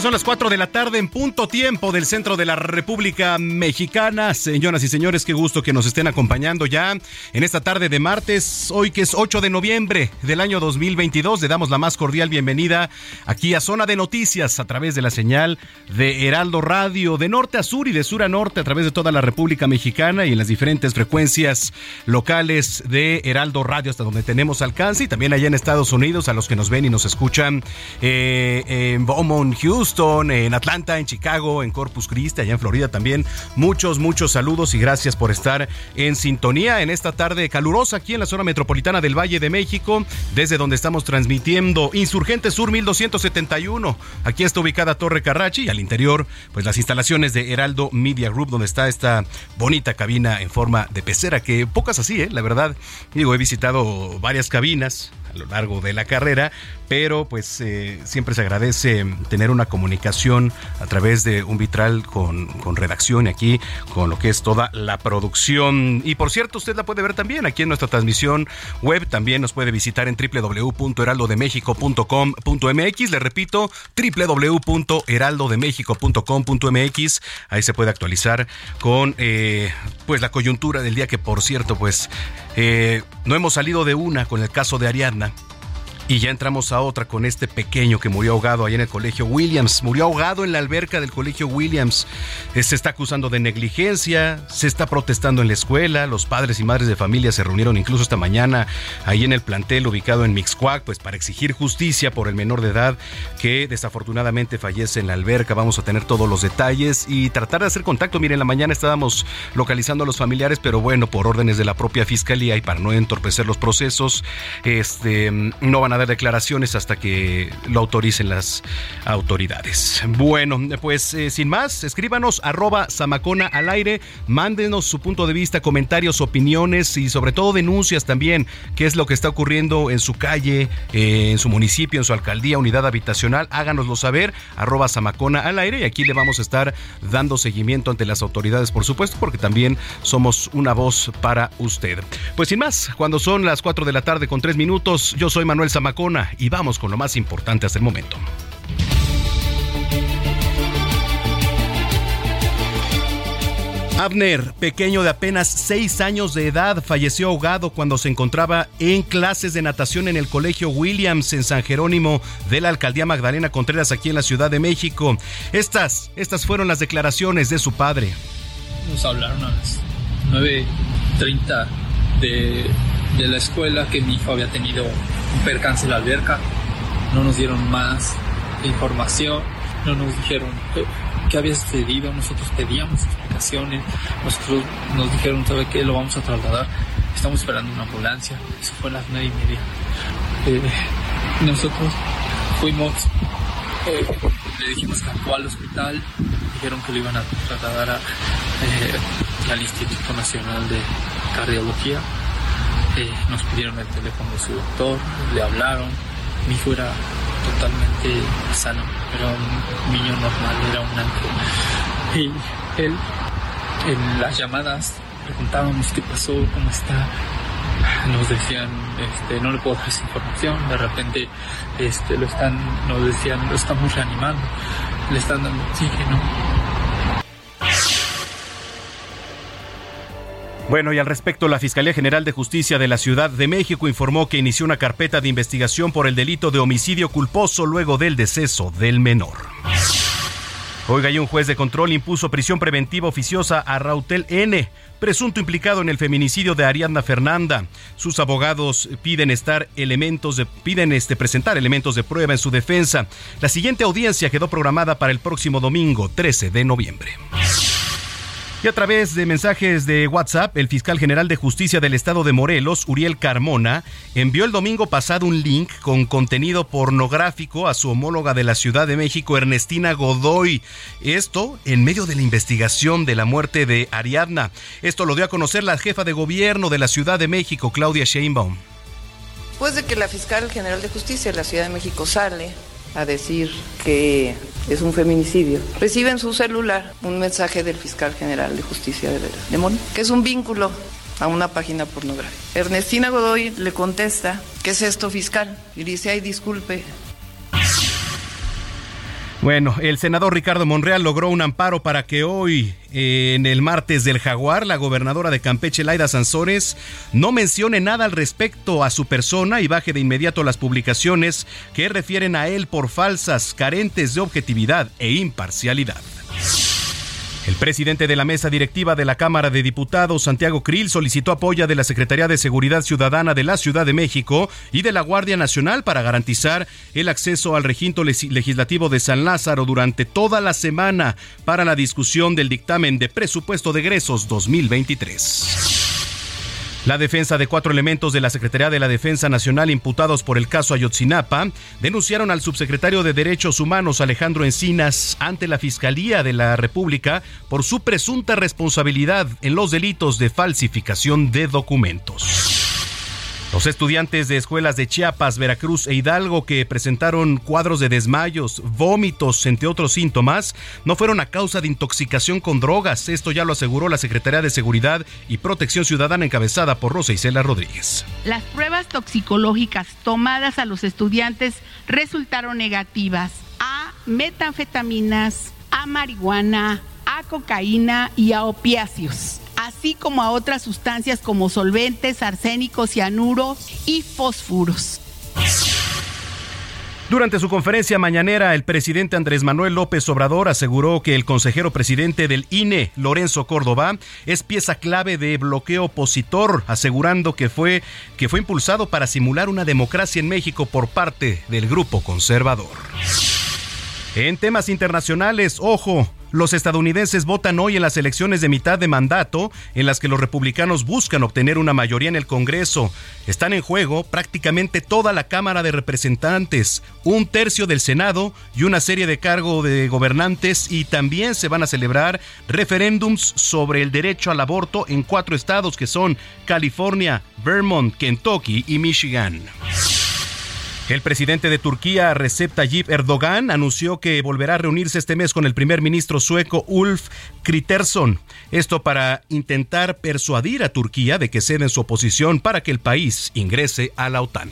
Son las 4 de la tarde en punto tiempo del centro de la República Mexicana. Señoras y señores, qué gusto que nos estén acompañando ya en esta tarde de martes, hoy que es 8 de noviembre del año 2022. Le damos la más cordial bienvenida aquí a Zona de Noticias a través de la señal de Heraldo Radio, de norte a sur y de sur a norte a través de toda la República Mexicana y en las diferentes frecuencias locales de Heraldo Radio hasta donde tenemos alcance y también allá en Estados Unidos a los que nos ven y nos escuchan eh, en Beaumont, Houston en Atlanta, en Chicago, en Corpus Christi, allá en Florida también. Muchos, muchos saludos y gracias por estar en sintonía en esta tarde calurosa aquí en la zona metropolitana del Valle de México, desde donde estamos transmitiendo Insurgente Sur 1271. Aquí está ubicada Torre Carrachi y al interior, pues las instalaciones de Heraldo Media Group, donde está esta bonita cabina en forma de pecera, que pocas así, ¿eh? la verdad. Digo, he visitado varias cabinas a lo largo de la carrera, pero pues eh, siempre se agradece tener una comunicación a través de un vitral con, con redacción y aquí con lo que es toda la producción. Y por cierto, usted la puede ver también aquí en nuestra transmisión web, también nos puede visitar en www.heraldodemexico.com.mx, le repito, www.heraldodemexico.com.mx, ahí se puede actualizar con eh, pues la coyuntura del día que por cierto pues eh, no hemos salido de una con el caso de Ariadna y ya entramos a otra con este pequeño que murió ahogado ahí en el colegio Williams. Murió ahogado en la alberca del colegio Williams. Eh, se está acusando de negligencia, se está protestando en la escuela. Los padres y madres de familia se reunieron incluso esta mañana ahí en el plantel ubicado en Mixcoac, pues para exigir justicia por el menor de edad que desafortunadamente fallece en la alberca. Vamos a tener todos los detalles y tratar de hacer contacto. Miren, en la mañana estábamos localizando a los familiares, pero bueno, por órdenes de la propia fiscalía y para no entorpecer los procesos, este, no van a dar declaraciones hasta que lo autoricen las autoridades. Bueno, pues eh, sin más, escríbanos arroba Samacona al aire, mándenos su punto de vista, comentarios, opiniones y sobre todo denuncias también, qué es lo que está ocurriendo en su calle, eh, en su municipio, en su alcaldía, unidad habitacional, háganoslo saber, arroba Samacona al aire y aquí le vamos a estar dando seguimiento ante las autoridades, por supuesto, porque también somos una voz para usted. Pues sin más, cuando son las 4 de la tarde con 3 minutos, yo soy Manuel Samacona y vamos con lo más importante hasta el momento. Abner, pequeño de apenas 6 años de edad, falleció ahogado cuando se encontraba en clases de natación en el Colegio Williams en San Jerónimo de la Alcaldía Magdalena Contreras aquí en la Ciudad de México. Estas, estas fueron las declaraciones de su padre. Nos hablaron a las 9.30 de, de la escuela que mi hijo había tenido un percance en la alberca. No nos dieron más información, no nos dijeron qué había sucedido, nosotros pedíamos explicaciones, nosotros nos dijeron, ¿sabe qué? Lo vamos a trasladar, estamos esperando una ambulancia, eso fue a las nueve y media. Eh, nosotros fuimos, eh, le dijimos que actuó al hospital, dijeron que lo iban a trasladar a, eh, al Instituto Nacional de Cardiología nos pidieron el teléfono de su doctor, le hablaron, mi hijo era totalmente sano, era un niño normal, era un ángel. Y él, en las llamadas, preguntábamos qué pasó, cómo está, nos decían, este, no le puedo dar esa información, de repente este, lo están, nos decían, lo estamos reanimando, le están dando oxígeno, Bueno, y al respecto, la Fiscalía General de Justicia de la Ciudad de México informó que inició una carpeta de investigación por el delito de homicidio culposo luego del deceso del menor. Oiga, y un juez de control impuso prisión preventiva oficiosa a Rautel N, presunto implicado en el feminicidio de Ariadna Fernanda. Sus abogados piden estar elementos de, piden este, presentar elementos de prueba en su defensa. La siguiente audiencia quedó programada para el próximo domingo, 13 de noviembre. Y a través de mensajes de WhatsApp, el fiscal general de justicia del estado de Morelos, Uriel Carmona, envió el domingo pasado un link con contenido pornográfico a su homóloga de la Ciudad de México, Ernestina Godoy. Esto en medio de la investigación de la muerte de Ariadna. Esto lo dio a conocer la jefa de gobierno de la Ciudad de México, Claudia Sheinbaum. Después de que la fiscal general de justicia de la Ciudad de México sale a decir que es un feminicidio, recibe en su celular un mensaje del fiscal general de justicia de, de que es un vínculo a una página pornográfica. Ernestina Godoy le contesta, ¿qué es esto fiscal? Y dice, ay, disculpe, bueno, el senador Ricardo Monreal logró un amparo para que hoy, eh, en el martes del Jaguar, la gobernadora de Campeche, Laida Sansores, no mencione nada al respecto a su persona y baje de inmediato las publicaciones que refieren a él por falsas, carentes de objetividad e imparcialidad. El presidente de la mesa directiva de la Cámara de Diputados, Santiago Krill, solicitó apoyo de la Secretaría de Seguridad Ciudadana de la Ciudad de México y de la Guardia Nacional para garantizar el acceso al recinto legislativo de San Lázaro durante toda la semana para la discusión del dictamen de presupuesto de egresos 2023. La defensa de cuatro elementos de la Secretaría de la Defensa Nacional imputados por el caso Ayotzinapa denunciaron al subsecretario de Derechos Humanos Alejandro Encinas ante la Fiscalía de la República por su presunta responsabilidad en los delitos de falsificación de documentos. Los estudiantes de escuelas de Chiapas, Veracruz e Hidalgo que presentaron cuadros de desmayos, vómitos, entre otros síntomas, no fueron a causa de intoxicación con drogas. Esto ya lo aseguró la Secretaría de Seguridad y Protección Ciudadana encabezada por Rosa Isela Rodríguez. Las pruebas toxicológicas tomadas a los estudiantes resultaron negativas a metanfetaminas, a marihuana, a cocaína y a opiáceos así como a otras sustancias como solventes, arsénicos, cianuro y fósforos. Durante su conferencia mañanera, el presidente Andrés Manuel López Obrador aseguró que el consejero presidente del INE, Lorenzo Córdoba, es pieza clave de bloqueo opositor, asegurando que fue, que fue impulsado para simular una democracia en México por parte del grupo conservador. En temas internacionales, ojo, los estadounidenses votan hoy en las elecciones de mitad de mandato, en las que los republicanos buscan obtener una mayoría en el Congreso. Están en juego prácticamente toda la Cámara de Representantes, un tercio del Senado y una serie de cargos de gobernantes y también se van a celebrar referéndums sobre el derecho al aborto en cuatro estados que son California, Vermont, Kentucky y Michigan. El presidente de Turquía, Recep Tayyip Erdogan, anunció que volverá a reunirse este mes con el primer ministro sueco Ulf Kristersson. Esto para intentar persuadir a Turquía de que ceda en su oposición para que el país ingrese a la OTAN.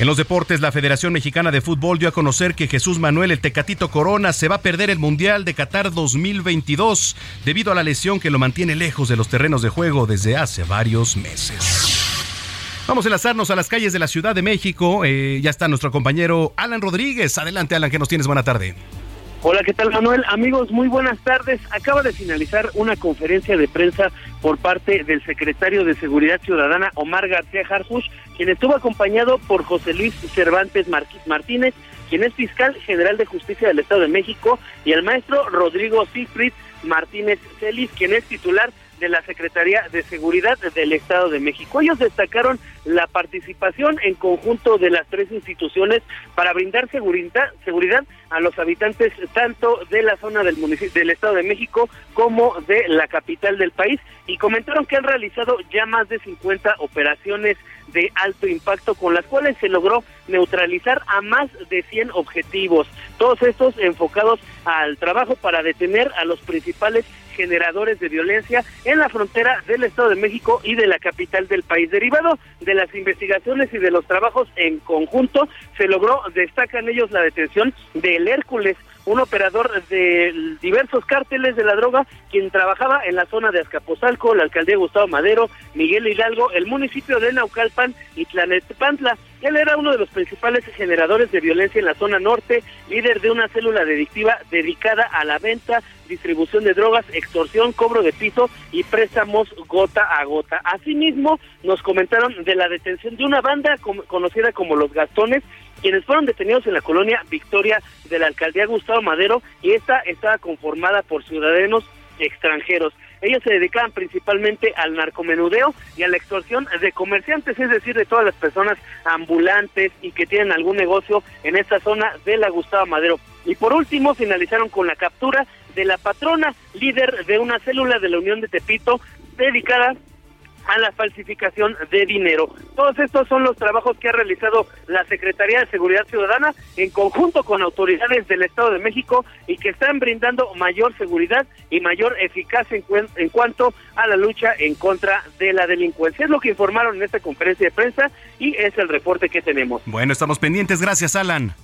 En los deportes, la Federación Mexicana de Fútbol dio a conocer que Jesús Manuel el Tecatito Corona se va a perder el Mundial de Qatar 2022 debido a la lesión que lo mantiene lejos de los terrenos de juego desde hace varios meses. Vamos a enlazarnos a las calles de la Ciudad de México. Eh, ya está nuestro compañero Alan Rodríguez. Adelante, Alan, que nos tienes. Buena tarde. Hola, ¿qué tal Manuel? Amigos, muy buenas tardes. Acaba de finalizar una conferencia de prensa por parte del secretario de Seguridad Ciudadana, Omar García Harfush, quien estuvo acompañado por José Luis Cervantes Martínez, quien es fiscal general de justicia del Estado de México, y el maestro Rodrigo Siegfried Martínez Celis, quien es titular de la Secretaría de Seguridad del Estado de México. Ellos destacaron la participación en conjunto de las tres instituciones para brindar seguridad, seguridad a los habitantes tanto de la zona del municipio del Estado de México como de la capital del país y comentaron que han realizado ya más de 50 operaciones de alto impacto con las cuales se logró neutralizar a más de 100 objetivos, todos estos enfocados al trabajo para detener a los principales generadores de violencia en la frontera del Estado de México y de la capital del país. Derivado de las investigaciones y de los trabajos en conjunto, se logró, destacan ellos, la detención del Hércules, un operador de diversos cárteles de la droga, quien trabajaba en la zona de Azcapotzalco, la alcaldía Gustavo Madero, Miguel Hidalgo, el municipio de Naucalpan y Tlanetpantla. Él era uno de los principales generadores de violencia en la zona norte, líder de una célula delictiva dedicada a la venta, distribución de drogas, extorsión, cobro de piso y préstamos gota a gota. Asimismo, nos comentaron de la detención de una banda conocida como Los Gastones, quienes fueron detenidos en la colonia Victoria de la alcaldía Gustavo Madero y esta estaba conformada por ciudadanos extranjeros. Ellos se dedicaban principalmente al narcomenudeo y a la extorsión de comerciantes, es decir, de todas las personas ambulantes y que tienen algún negocio en esta zona de la Gustavo Madero. Y por último, finalizaron con la captura de la patrona, líder de una célula de la Unión de Tepito, dedicada a la falsificación de dinero. Todos estos son los trabajos que ha realizado la Secretaría de Seguridad Ciudadana en conjunto con autoridades del Estado de México y que están brindando mayor seguridad y mayor eficacia en, en cuanto a la lucha en contra de la delincuencia. Es lo que informaron en esta conferencia de prensa y es el reporte que tenemos. Bueno, estamos pendientes. Gracias, Alan.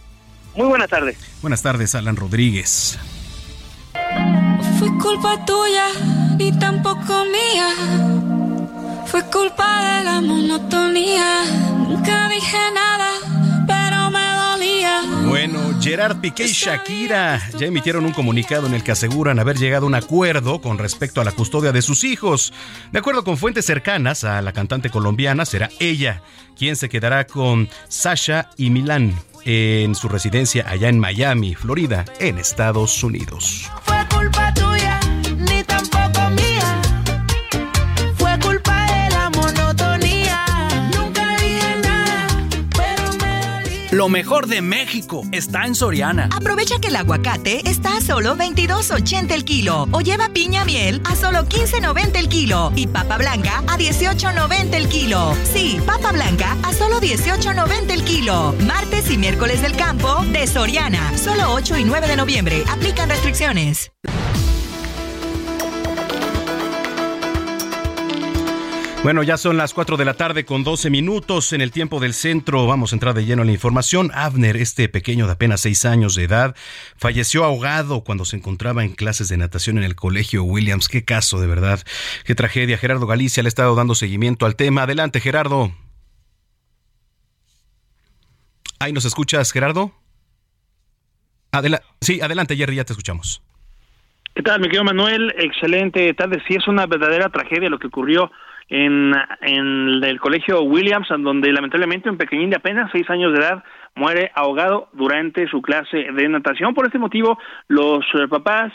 Muy buenas tardes. Buenas tardes, Alan Rodríguez. Fue culpa tuya, ni tampoco mía fue culpa de la monotonía. Nunca dije nada, pero me dolía. Bueno, Gerard Piqué y Shakira ya emitieron un comunicado en el que aseguran haber llegado a un acuerdo con respecto a la custodia de sus hijos. De acuerdo con fuentes cercanas a la cantante colombiana, será ella quien se quedará con Sasha y Milán en su residencia allá en Miami, Florida, en Estados Unidos. Lo mejor de México está en Soriana. Aprovecha que el aguacate está a solo 22.80 el kilo o lleva piña miel a solo 15.90 el kilo y papa blanca a 18.90 el kilo. Sí, papa blanca a solo 18.90 el kilo. Martes y miércoles del campo de Soriana. Solo 8 y 9 de noviembre. Aplican restricciones. Bueno, ya son las 4 de la tarde con 12 minutos en el tiempo del centro. Vamos a entrar de lleno en la información. Abner, este pequeño de apenas 6 años de edad, falleció ahogado cuando se encontraba en clases de natación en el colegio Williams. Qué caso, de verdad. Qué tragedia. Gerardo Galicia le ha estado dando seguimiento al tema. Adelante, Gerardo. Ahí nos escuchas, Gerardo. sí, adelante, Jerry, ya te escuchamos. ¿Qué tal, mi querido Manuel? Excelente tarde. Sí, es una verdadera tragedia lo que ocurrió en, el colegio Williams, donde lamentablemente un pequeñín de apenas seis años de edad muere ahogado durante su clase de natación. Por este motivo, los eh, papás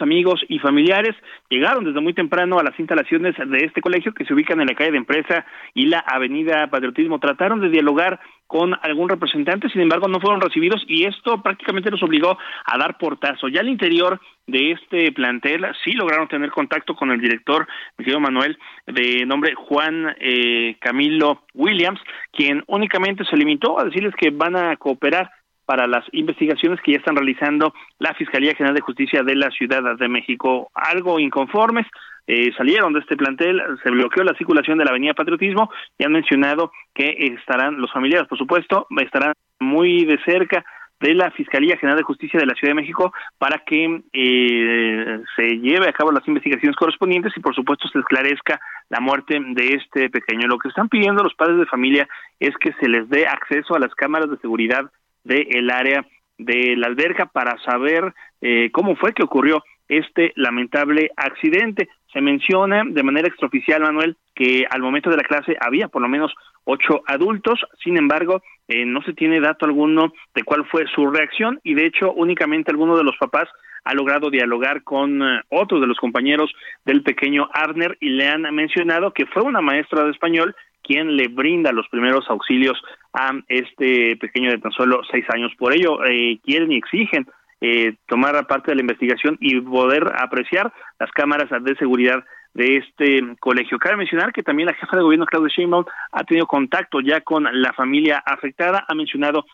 amigos y familiares llegaron desde muy temprano a las instalaciones de este colegio que se ubican en la calle de Empresa y la avenida Patriotismo. Trataron de dialogar con algún representante, sin embargo no fueron recibidos y esto prácticamente los obligó a dar portazo. Ya al interior de este plantel sí lograron tener contacto con el director, mi querido Manuel, de nombre Juan eh, Camilo Williams, quien únicamente se limitó a decirles que van a cooperar para las investigaciones que ya están realizando la Fiscalía General de Justicia de la Ciudad de México. Algo inconformes, eh, salieron de este plantel, se bloqueó la circulación de la Avenida Patriotismo y han mencionado que estarán, los familiares, por supuesto, estarán muy de cerca de la Fiscalía General de Justicia de la Ciudad de México para que eh, se lleve a cabo las investigaciones correspondientes y por supuesto se esclarezca la muerte de este pequeño. Lo que están pidiendo los padres de familia es que se les dé acceso a las cámaras de seguridad del área de la alberca para saber eh, cómo fue que ocurrió este lamentable accidente. Se menciona de manera extraoficial, Manuel, que al momento de la clase había por lo menos ocho adultos, sin embargo, eh, no se tiene dato alguno de cuál fue su reacción y de hecho únicamente alguno de los papás ha logrado dialogar con eh, otros de los compañeros del pequeño Arner y le han mencionado que fue una maestra de español quien le brinda los primeros auxilios a este pequeño de tan solo seis años. Por ello, eh, quieren y exigen eh, tomar parte de la investigación y poder apreciar las cámaras de seguridad de este colegio. Cabe mencionar que también la jefa de gobierno, Claudia Sheinbaum, ha tenido contacto ya con la familia afectada, ha mencionado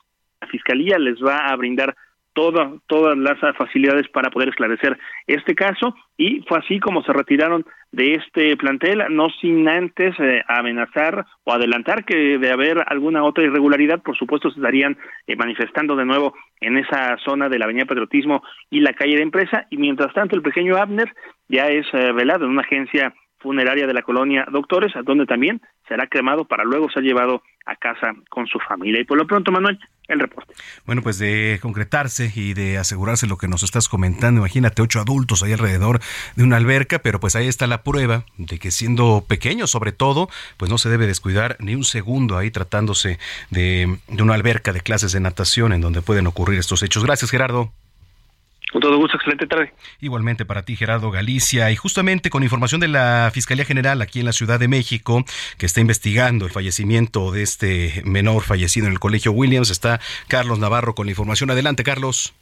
la fiscalía les va a brindar toda, todas las facilidades para poder esclarecer este caso. Y fue así como se retiraron de este plantel, no sin antes eh, amenazar o adelantar que de haber alguna otra irregularidad, por supuesto se estarían eh, manifestando de nuevo en esa zona de la Avenida Patriotismo y la calle de Empresa. Y mientras tanto el pequeño Abner ya es eh, velado en una agencia funeraria de la colonia Doctores, donde también será cremado para luego ser llevado a casa con su familia. Y por lo pronto, Manuel, el reporte. Bueno, pues de concretarse y de asegurarse lo que nos estás comentando, imagínate ocho adultos ahí alrededor de una alberca, pero pues ahí está la prueba de que siendo pequeño sobre todo, pues no se debe descuidar ni un segundo ahí tratándose de, de una alberca de clases de natación en donde pueden ocurrir estos hechos. Gracias, Gerardo. Con todo gusto, excelente tarde. Igualmente para ti, Gerardo Galicia. Y justamente con información de la Fiscalía General aquí en la Ciudad de México, que está investigando el fallecimiento de este menor fallecido en el Colegio Williams, está Carlos Navarro con la información. Adelante, Carlos.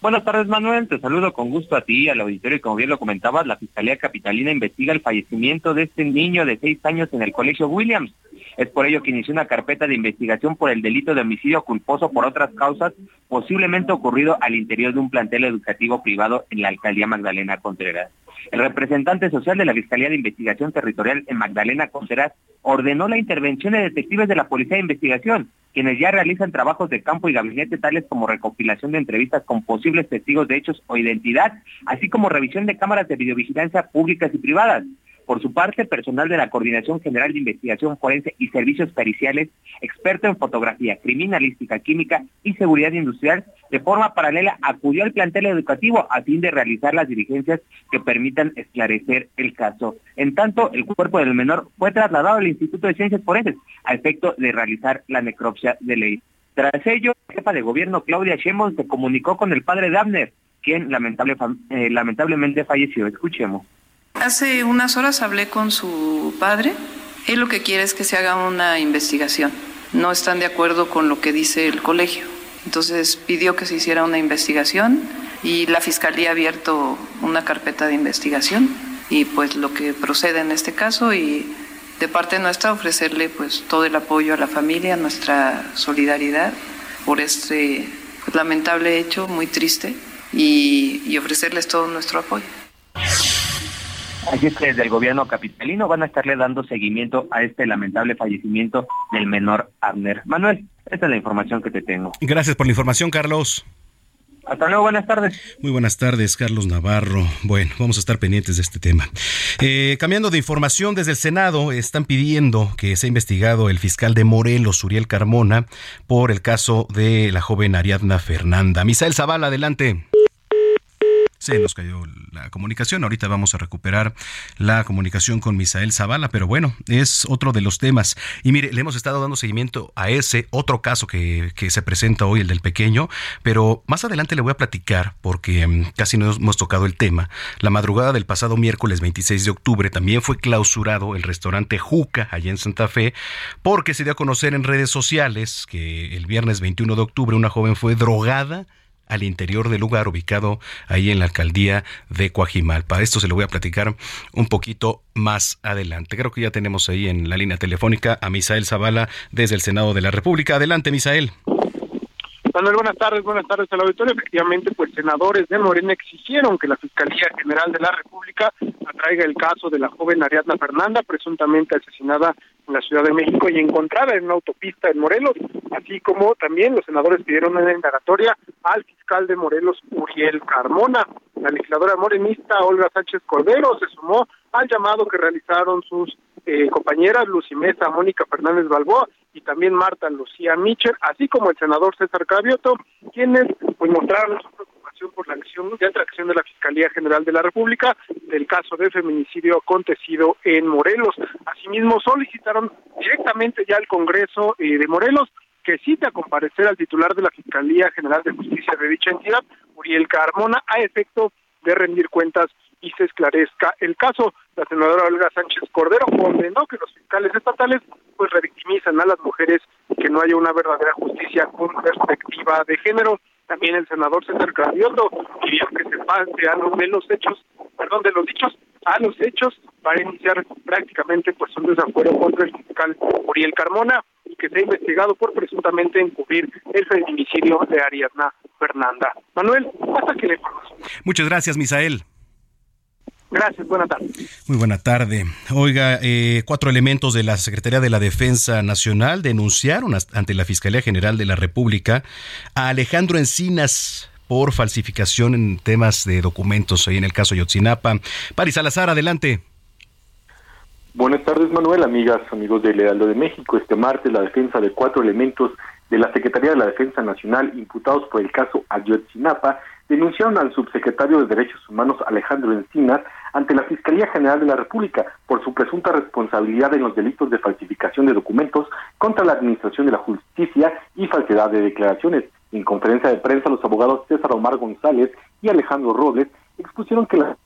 Buenas tardes, Manuel. Te saludo con gusto a ti, al auditorio. Y como bien lo comentabas, la Fiscalía Capitalina investiga el fallecimiento de este niño de seis años en el Colegio Williams. Es por ello que inició una carpeta de investigación por el delito de homicidio culposo por otras causas, posiblemente ocurrido al interior de un plantel educativo privado en la alcaldía Magdalena Contreras. El representante social de la Fiscalía de Investigación Territorial en Magdalena Contreras ordenó la intervención de detectives de la Policía de Investigación, quienes ya realizan trabajos de campo y gabinete tales como recopilación de entrevistas con posibles testigos de hechos o identidad, así como revisión de cámaras de videovigilancia públicas y privadas. Por su parte, personal de la Coordinación General de Investigación Forense y Servicios Periciales, experto en fotografía, criminalística, química y seguridad industrial, de forma paralela acudió al plantel educativo a fin de realizar las diligencias que permitan esclarecer el caso. En tanto, el cuerpo del menor fue trasladado al Instituto de Ciencias Forenses a efecto de realizar la necropsia de ley. Tras ello, la jefa de gobierno Claudia Sheinbaum se comunicó con el padre de quien eh, lamentablemente falleció. Escuchemos. Hace unas horas hablé con su padre. Él lo que quiere es que se haga una investigación. No están de acuerdo con lo que dice el colegio. Entonces pidió que se hiciera una investigación y la fiscalía ha abierto una carpeta de investigación y pues lo que procede en este caso y de parte nuestra ofrecerle pues todo el apoyo a la familia, nuestra solidaridad por este pues, lamentable hecho muy triste y, y ofrecerles todo nuestro apoyo. Así es que desde el gobierno capitalino van a estarle dando seguimiento a este lamentable fallecimiento del menor Abner. Manuel, esta es la información que te tengo. Gracias por la información, Carlos. Hasta luego, buenas tardes. Muy buenas tardes, Carlos Navarro. Bueno, vamos a estar pendientes de este tema. Eh, cambiando de información, desde el Senado están pidiendo que sea investigado el fiscal de Morelos, Uriel Carmona, por el caso de la joven Ariadna Fernanda. Misael Zavala, adelante. Se nos cayó la comunicación. Ahorita vamos a recuperar la comunicación con Misael Zavala, pero bueno, es otro de los temas. Y mire, le hemos estado dando seguimiento a ese otro caso que, que se presenta hoy, el del pequeño, pero más adelante le voy a platicar porque mm, casi no hemos tocado el tema. La madrugada del pasado miércoles 26 de octubre también fue clausurado el restaurante Juca, allá en Santa Fe, porque se dio a conocer en redes sociales que el viernes 21 de octubre una joven fue drogada al interior del lugar ubicado ahí en la alcaldía de Coajimalpa. Esto se lo voy a platicar un poquito más adelante. Creo que ya tenemos ahí en la línea telefónica a Misael Zavala desde el Senado de la República. Adelante, Misael. Manuel, buenas tardes, buenas tardes al auditorio. Efectivamente, pues senadores de Morena exigieron que la Fiscalía General de la República atraiga el caso de la joven Ariadna Fernanda, presuntamente asesinada en la Ciudad de México y encontrada en una autopista en Morelos, así como también los senadores pidieron una indagatoria al fiscal de Morelos, Uriel Carmona. La legisladora morenista Olga Sánchez Cordero se sumó al llamado que realizaron sus eh, compañeras Lucimesa, Mónica Fernández Balboa y también Marta Lucía Micher, así como el senador César Cravioto, quienes pues mostraron su preocupación por la acción de atracción de la Fiscalía General de la República del caso de feminicidio acontecido en Morelos. Asimismo, solicitaron directamente ya al Congreso eh, de Morelos que cite a comparecer al titular de la Fiscalía General de Justicia de dicha entidad, Uriel Carmona, a efecto de rendir cuentas y se esclarezca el caso. La senadora Olga Sánchez Cordero condenó que los fiscales estatales pues revictimizan a las mujeres y que no haya una verdadera justicia con perspectiva de género. También el senador César Cravioto pidió que se pase los de los hechos, perdón, de los dichos a los hechos para iniciar prácticamente pues un desafuero contra el fiscal Uriel Carmona y que se ha investigado por presuntamente encubrir el feminicidio de Ariadna Fernanda. Manuel, hasta que le Muchas gracias, Misael. Gracias, buena tarde. Muy buena tarde. Oiga, eh, cuatro elementos de la Secretaría de la Defensa Nacional denunciaron ante la Fiscalía General de la República a Alejandro Encinas por falsificación en temas de documentos ahí en el caso Yotzinapa. Paris Salazar, adelante. Buenas tardes, Manuel, amigas, amigos del Lealdo de México. Este martes, la defensa de cuatro elementos de la Secretaría de la Defensa Nacional imputados por el caso Ayotzinapa denunciaron al subsecretario de Derechos Humanos Alejandro Encinas ante la Fiscalía General de la República por su presunta responsabilidad en los delitos de falsificación de documentos contra la Administración de la Justicia y falsedad de declaraciones. En conferencia de prensa, los abogados César Omar González y Alejandro Robles expusieron que las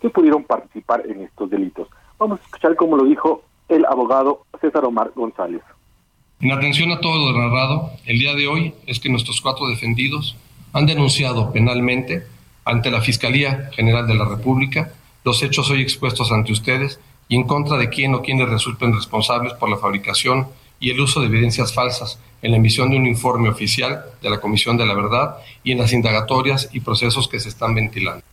que pudieron participar en estos delitos. Vamos a escuchar cómo lo dijo el abogado César Omar González. En atención a todo lo narrado, el día de hoy es que nuestros cuatro defendidos han denunciado penalmente ante la Fiscalía General de la República los hechos hoy expuestos ante ustedes y en contra de quién o quienes resulten responsables por la fabricación y el uso de evidencias falsas en la emisión de un informe oficial de la Comisión de la Verdad y en las indagatorias y procesos que se están ventilando.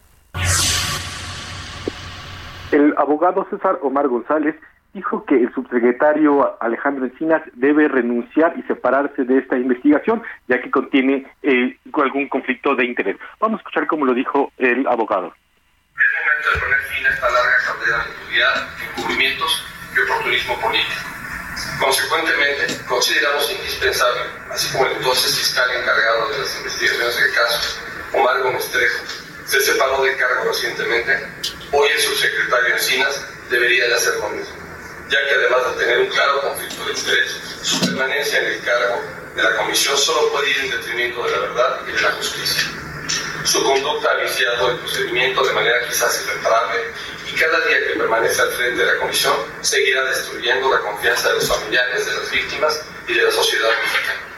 El abogado César Omar González dijo que el subsecretario Alejandro Encinas debe renunciar y separarse de esta investigación, ya que contiene eh, algún conflicto de interés. Vamos a escuchar cómo lo dijo el abogado. Es momento de poner fin a esta larga carrera de impunidad, encubrimientos y oportunismo político. Consecuentemente, consideramos indispensable, así como el entonces fiscal encargado de las investigaciones del caso, Omar Gómez Trejo, se separó de cargo recientemente, hoy el subsecretario Encinas debería de hacer lo mismo ya que además de tener un claro conflicto de interés, su permanencia en el cargo de la comisión solo puede ir en detrimento de la verdad y de la justicia. Su conducta ha viciado el procedimiento de manera quizás irreparable y cada día que permanece al frente de la comisión seguirá destruyendo la confianza de los familiares, de las víctimas y de la sociedad mexicana.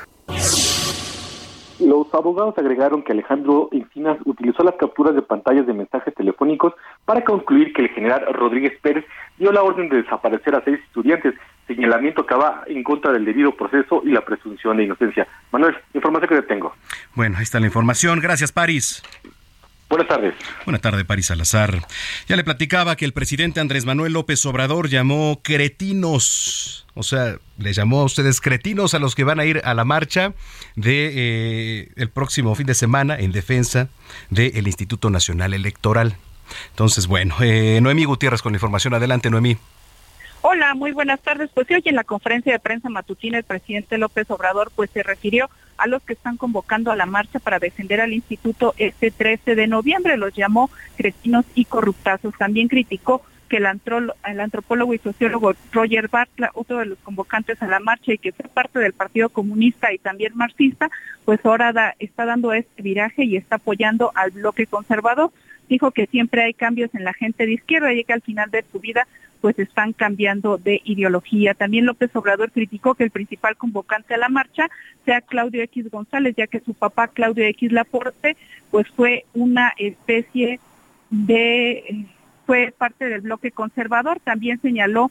Los abogados agregaron que Alejandro Encinas utilizó las capturas de pantallas de mensajes telefónicos para concluir que el general Rodríguez Pérez dio la orden de desaparecer a seis estudiantes, señalamiento que va en contra del debido proceso y la presunción de inocencia. Manuel, información que tengo. Bueno, ahí está la información. Gracias, París. Buenas tardes. Buenas tardes, París Salazar. Ya le platicaba que el presidente Andrés Manuel López Obrador llamó cretinos, o sea, le llamó a ustedes cretinos a los que van a ir a la marcha de eh, el próximo fin de semana en defensa del Instituto Nacional Electoral. Entonces, bueno, eh, Noemí Gutiérrez con la información. Adelante, Noemí. Hola, muy buenas tardes. Pues hoy en la conferencia de prensa matutina el presidente López Obrador pues se refirió a los que están convocando a la marcha para defender al instituto este 13 de noviembre. Los llamó cretinos y corruptazos. También criticó que el, antropólogo y sociólogo Roger Bartla, otro de los convocantes a la marcha y que fue parte del Partido Comunista y también marxista, pues ahora está dando este viraje y está apoyando al bloque conservador. Dijo que siempre hay cambios en la gente de izquierda y que al final de su vida pues están cambiando de ideología. También López Obrador criticó que el principal convocante a la marcha sea Claudio X González, ya que su papá Claudio X Laporte pues fue una especie de fue parte del bloque conservador. También señaló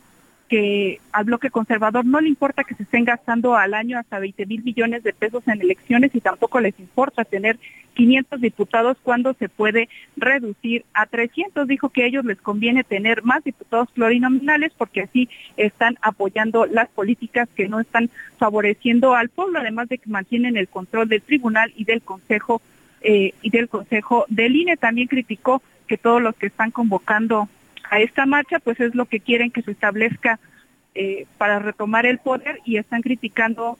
que al bloque conservador no le importa que se estén gastando al año hasta 20 mil millones de pesos en elecciones y tampoco les importa tener 500 diputados cuando se puede reducir a 300. Dijo que a ellos les conviene tener más diputados plurinominales porque así están apoyando las políticas que no están favoreciendo al pueblo, además de que mantienen el control del tribunal y del consejo eh, y del consejo del INE. También criticó que todos los que están convocando a esta marcha, pues es lo que quieren que se establezca eh, para retomar el poder y están criticando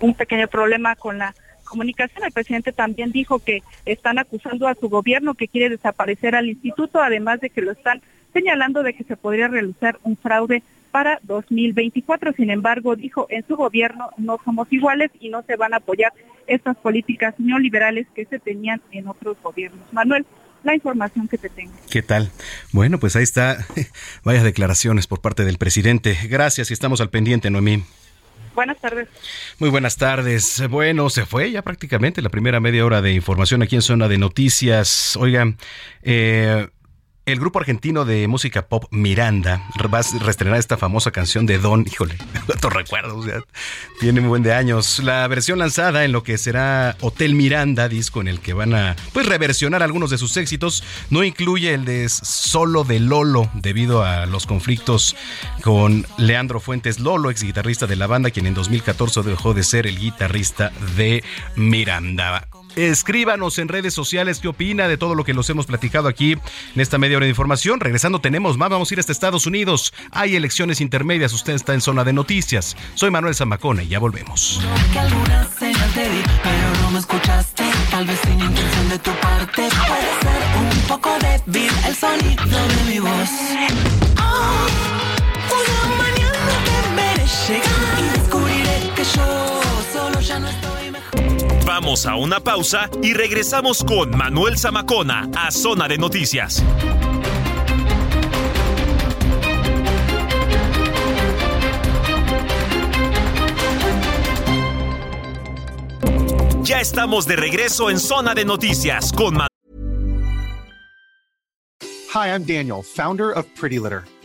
un, pequeño problema con la comunicación. El presidente también dijo que están acusando a su gobierno que quiere desaparecer al instituto, además de que lo están señalando de que se podría realizar un fraude para 2024. Sin embargo, dijo, en su gobierno no somos iguales y no se van a apoyar estas políticas neoliberales que se tenían en otros gobiernos. Manuel, la información que te tengo. ¿Qué tal? Bueno, pues ahí está. Vaya declaraciones por parte del presidente. Gracias y estamos al pendiente, Noemí. Buenas tardes. Muy buenas tardes. Bueno, se fue ya prácticamente la primera media hora de información aquí en Zona de Noticias. Oigan, eh, el grupo argentino de música pop Miranda va a reestrenar esta famosa canción de Don. Híjole, cuántos recuerdos, ya tiene muy buen de años. La versión lanzada en lo que será Hotel Miranda, disco en el que van a pues reversionar algunos de sus éxitos, no incluye el de Solo de Lolo, debido a los conflictos con Leandro Fuentes Lolo, ex guitarrista de la banda, quien en 2014 dejó de ser el guitarrista de Miranda. Escríbanos en redes sociales qué opina de todo lo que los hemos platicado aquí en esta media hora de información. Regresando tenemos más, vamos a ir hasta Estados Unidos. Hay elecciones intermedias, usted está en zona de noticias. Soy Manuel Zamacona y ya volvemos. que yo solo ya no estoy mejor. Vamos a una pausa y regresamos con Manuel Zamacona a Zona de Noticias. Ya estamos de regreso en Zona de Noticias con Manuel Hi, I'm Daniel, founder of Pretty Litter.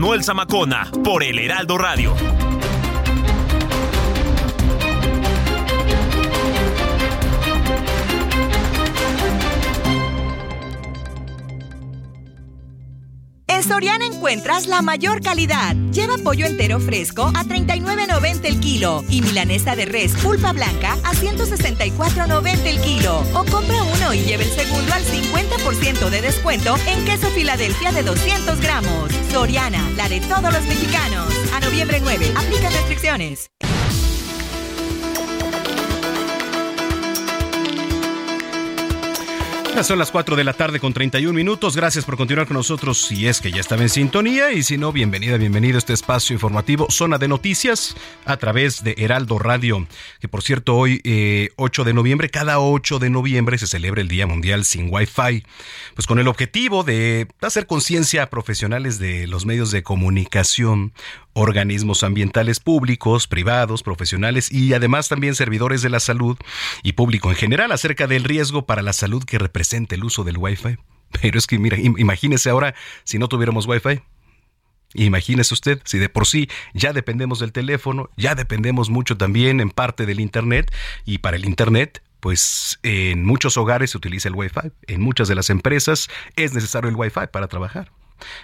Manuel Zamacona por El Heraldo Radio. Soriana encuentras la mayor calidad. Lleva pollo entero fresco a 39.90 el kilo y milanesa de res pulpa blanca a 164.90 el kilo. O compra uno y lleve el segundo al 50% de descuento en queso Filadelfia de 200 gramos. Soriana, la de todos los mexicanos. A noviembre 9, aplica restricciones. Son las 4 de la tarde con 31 minutos. Gracias por continuar con nosotros si es que ya estaba en sintonía y si no, bienvenida, bienvenido a este espacio informativo Zona de Noticias a través de Heraldo Radio. Que por cierto, hoy eh, 8 de noviembre, cada 8 de noviembre se celebra el Día Mundial sin Wi-Fi. Pues con el objetivo de hacer conciencia a profesionales de los medios de comunicación, organismos ambientales públicos, privados, profesionales y además también servidores de la salud y público en general acerca del riesgo para la salud que representa el uso del Wi-Fi. Pero es que, mira, im- imagínese ahora si no tuviéramos Wi-Fi. Imagínese usted, si de por sí ya dependemos del teléfono, ya dependemos mucho también en parte del Internet, y para el Internet, pues en muchos hogares se utiliza el Wi-Fi, en muchas de las empresas es necesario el Wi-Fi para trabajar.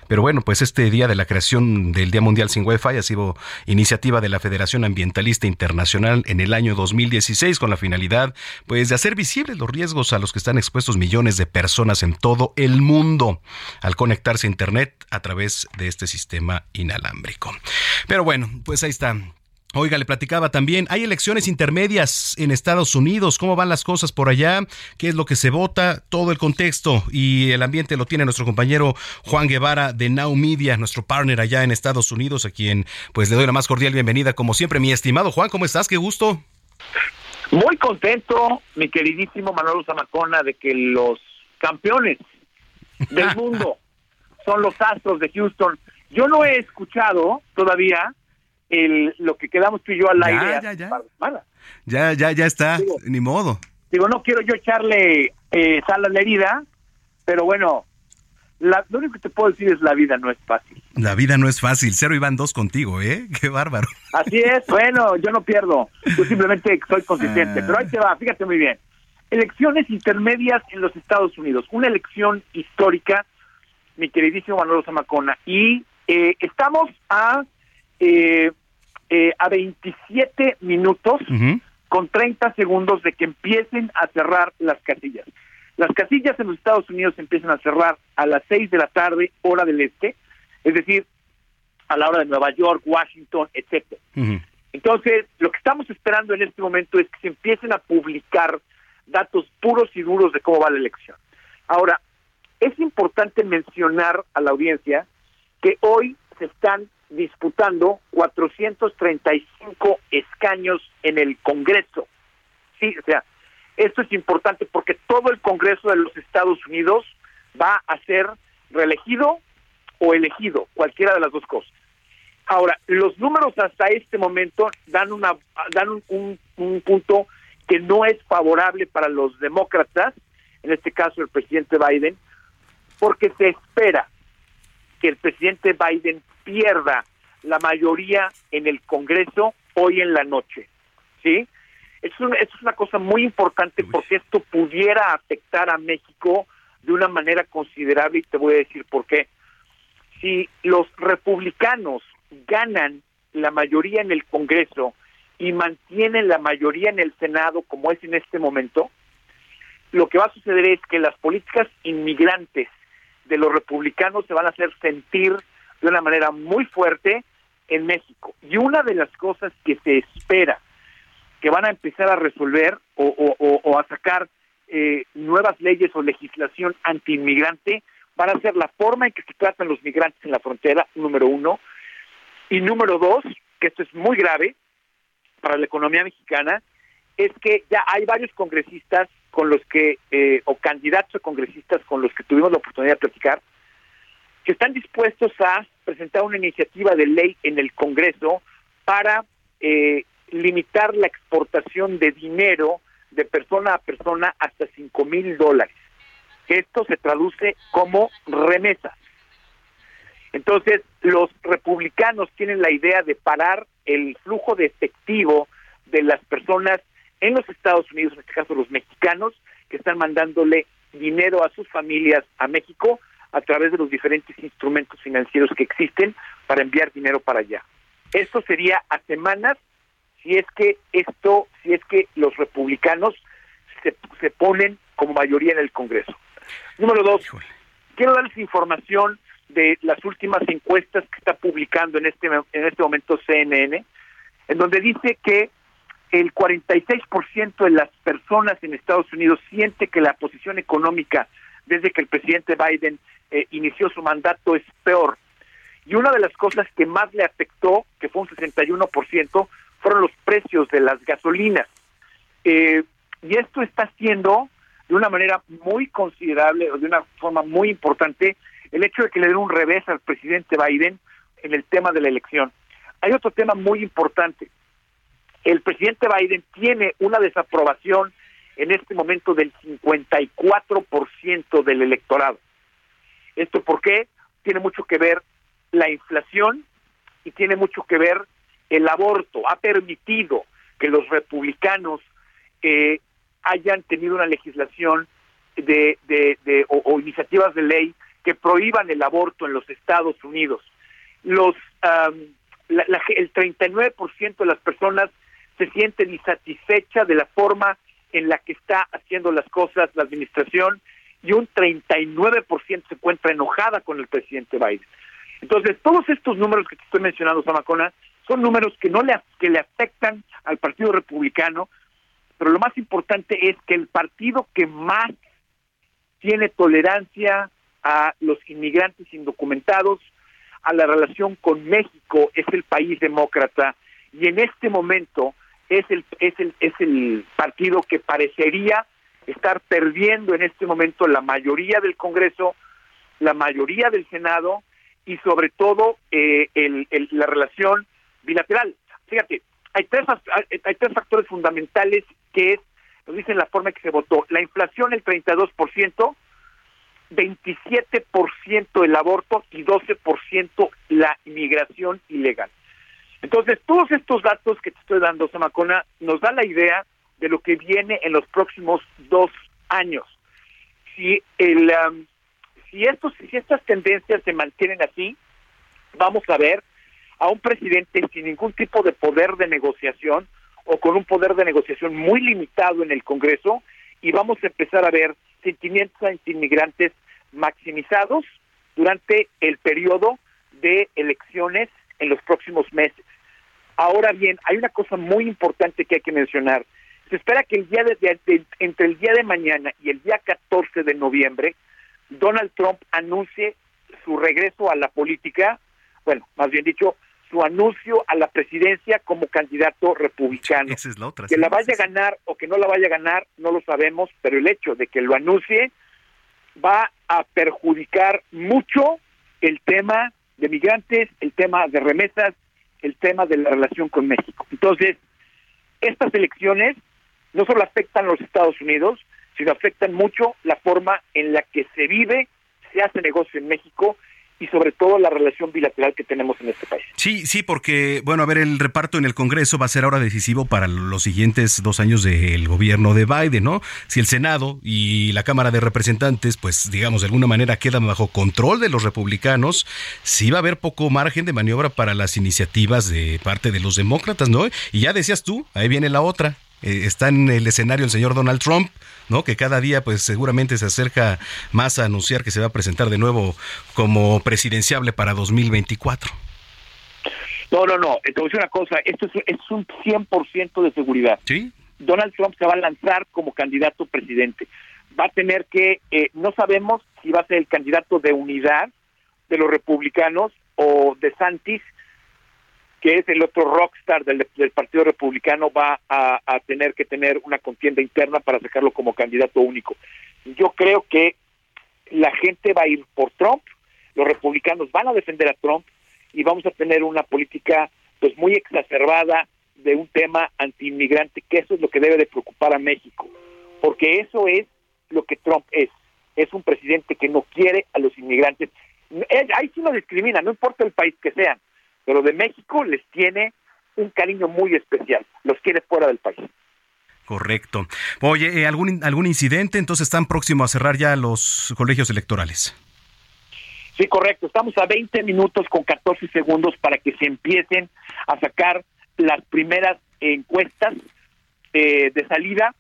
Pero bueno, pues este día de la creación del Día Mundial sin Wi-Fi ha sido iniciativa de la Federación Ambientalista Internacional en el año 2016 con la finalidad pues de hacer visibles los riesgos a los que están expuestos millones de personas en todo el mundo al conectarse a internet a través de este sistema inalámbrico. Pero bueno, pues ahí está. Oiga, le platicaba también, hay elecciones intermedias en Estados Unidos, ¿cómo van las cosas por allá? ¿Qué es lo que se vota? Todo el contexto y el ambiente lo tiene nuestro compañero Juan Guevara de Now Media, nuestro partner allá en Estados Unidos, a quien pues le doy la más cordial bienvenida como siempre. Mi estimado Juan, ¿cómo estás? Qué gusto. Muy contento, mi queridísimo Manuel Zamacona, de que los campeones del mundo son los Astros de Houston. Yo no he escuchado todavía el, lo que quedamos tú y yo al Ya, aire ya, hace ya. un par de semanas. Ya, ya, ya está, ni modo. Digo, no quiero yo echarle eh, sal a la herida, pero bueno, la- lo único que te puedo decir es la vida no es fácil. La vida no es fácil, cero y van dos contigo, ¿eh? Qué bárbaro. Así es, bueno, yo no pierdo, yo simplemente soy consistente, Ah. pero ahí te va, fíjate muy bien. Elecciones intermedias en los Estados Unidos, una elección histórica, mi queridísimo Manuel Zamacona, y eh, estamos a, eh, eh, a 27 minutos con 30 segundos de que empiecen a cerrar las casillas. Las casillas en los Estados Unidos empiezan a cerrar a las 6 de la tarde, hora del este, es decir, a la hora de Nueva York, Washington, etcétera. Entonces, lo que estamos esperando en este momento es que se empiecen a publicar datos puros y duros de cómo va la elección. Ahora, es importante mencionar a la audiencia que hoy se están disputando 435 escaños en el Congreso. Sí, o sea, esto es importante porque todo el Congreso de los Estados Unidos va a ser reelegido o elegido, cualquiera de las dos cosas. Ahora, los números hasta este momento dan una dan un, un punto que no es favorable para los demócratas, en este caso el presidente Biden, porque se espera que el presidente Biden pierda la mayoría en el Congreso hoy en la noche. ¿Sí? Eso, es una cosa muy importante porque esto pudiera afectar a México de una manera considerable y te voy a decir por qué. Si los republicanos ganan la mayoría en el Congreso y mantienen la mayoría en el Senado como es en este momento, lo que va a suceder es que las políticas inmigrantes de los republicanos se van a hacer sentir de una manera muy fuerte en México. Y una de las cosas que se espera que van a empezar a resolver o, a sacar eh, nuevas leyes o legislación antiinmigrante van a ser la forma en que se tratan los migrantes en la frontera, número uno. Y número dos, que esto es muy grave para la economía mexicana, es que ya hay varios congresistas con los que, eh, o candidatos a congresistas con los que tuvimos la oportunidad de platicar, que están dispuestos a presentar una iniciativa de ley en el Congreso para eh, limitar la exportación de dinero de persona a persona hasta cinco mil dólares. Esto se traduce como remesas. Entonces, los republicanos tienen la idea de parar el flujo de efectivo de las personas en los Estados Unidos, en este caso los mexicanos, que están mandándole dinero a sus familias a México a través de los diferentes instrumentos financieros que existen para enviar dinero para allá. Esto sería a semanas si es que esto, si es que los republicanos se, se ponen como mayoría en el Congreso. Número dos, quiero darles información de las últimas encuestas que está publicando en este en este momento CNN, en donde dice que el 46% de las personas en Estados Unidos siente que la posición económica desde que el presidente Biden eh, inició su mandato es peor. Y una de las cosas que más le afectó, que fue un 61%, fueron los precios de las gasolinas. Eh, y esto está haciendo de una manera muy considerable, o de una forma muy importante, el hecho de que le den un revés al presidente Biden en el tema de la elección. Hay otro tema muy importante. El presidente Biden tiene una desaprobación en este momento del 54% del electorado. ¿Esto por qué? Tiene mucho que ver la inflación y tiene mucho que ver el aborto. Ha permitido que los republicanos eh, hayan tenido una legislación de, de, o, iniciativas de ley que prohíban el aborto en los Estados Unidos. Los el 39% de las personas se sienten insatisfechas de la forma en la que está haciendo las cosas la administración y un 39% se encuentra enojada con el presidente Biden. Entonces, todos estos números que te estoy mencionando, Samacona, son números que no le, que le afectan al Partido Republicano, pero lo más importante es que el partido que más tiene tolerancia a los inmigrantes indocumentados, a la relación con México, es el país demócrata, y en este momento es el, es el, es el partido que parecería estar perdiendo en este momento la mayoría del Congreso, la mayoría del Senado y sobre todo eh, el, la relación bilateral. Fíjate, hay tres, hay factores fundamentales que es, nos dicen la forma en que se votó. La inflación el 32%, 27% el aborto y 12% la inmigración ilegal. Entonces, todos estos datos que te estoy dando, Samacona, nos da la idea de lo que viene en los próximos dos años. Si el um, si estos si estas tendencias se mantienen así, vamos a ver a un presidente sin ningún tipo de poder de negociación o con un poder de negociación muy limitado en el Congreso y vamos a empezar a ver sentimientos anti-inmigrantes maximizados durante el periodo de elecciones en los próximos meses. Ahora bien, hay una cosa muy importante que hay que mencionar. Se espera que el día de, entre el día de mañana y el día 14 de noviembre Donald Trump anuncie su regreso a la política, bueno, más bien dicho, su anuncio a la presidencia como candidato republicano. Esa es la otra. Que sí, la vaya a ganar o que no la vaya a ganar, no lo sabemos, pero el hecho de que lo anuncie va a perjudicar mucho el tema de migrantes, el tema de remesas, el tema de la relación con México. Entonces, estas elecciones no solo afectan los Estados Unidos, sino afectan mucho la forma en la que se vive, se hace negocio en México y sobre todo la relación bilateral que tenemos en este país. Sí, sí, porque, bueno, a ver, el reparto en el Congreso va a ser ahora decisivo para los siguientes dos años del gobierno de Biden, ¿no? Si el Senado y la Cámara de Representantes, pues, digamos, de alguna manera quedan bajo control de los republicanos, sí va a haber poco margen de maniobra para las iniciativas de parte de los demócratas, ¿no? Y ya decías tú, ahí viene la otra. Eh, está en el escenario el señor Donald Trump, ¿no? Que cada día, pues seguramente se acerca más a anunciar que se va a presentar de nuevo como presidenciable para 2024. No, no, no. Te voy a decir una cosa. Esto es, es un 100% de seguridad. Sí. Donald Trump se va a lanzar como candidato presidente. Va a tener que, eh, no sabemos si va a ser el candidato de unidad de los republicanos o de Santis, que es el otro rockstar del, del Partido Republicano, va a, tener que tener una contienda interna para sacarlo como candidato único. Yo creo que la gente va a ir por Trump, los republicanos van a defender a Trump y vamos a tener una política pues muy exacerbada de un tema antiinmigrante, que eso es lo que debe de preocupar a México, porque eso es lo que Trump es, es un presidente que no quiere a los inmigrantes, ahí sí lo discrimina, no importa el país que sean, pero de México les tiene un cariño muy especial, los quiere fuera del país. Correcto. Oye, eh, ¿algún, ¿algún incidente? Entonces están próximos a cerrar ya los colegios electorales. Sí, correcto. Estamos a 20 minutos con 14 segundos para que se empiecen a sacar las primeras encuestas eh, de salida.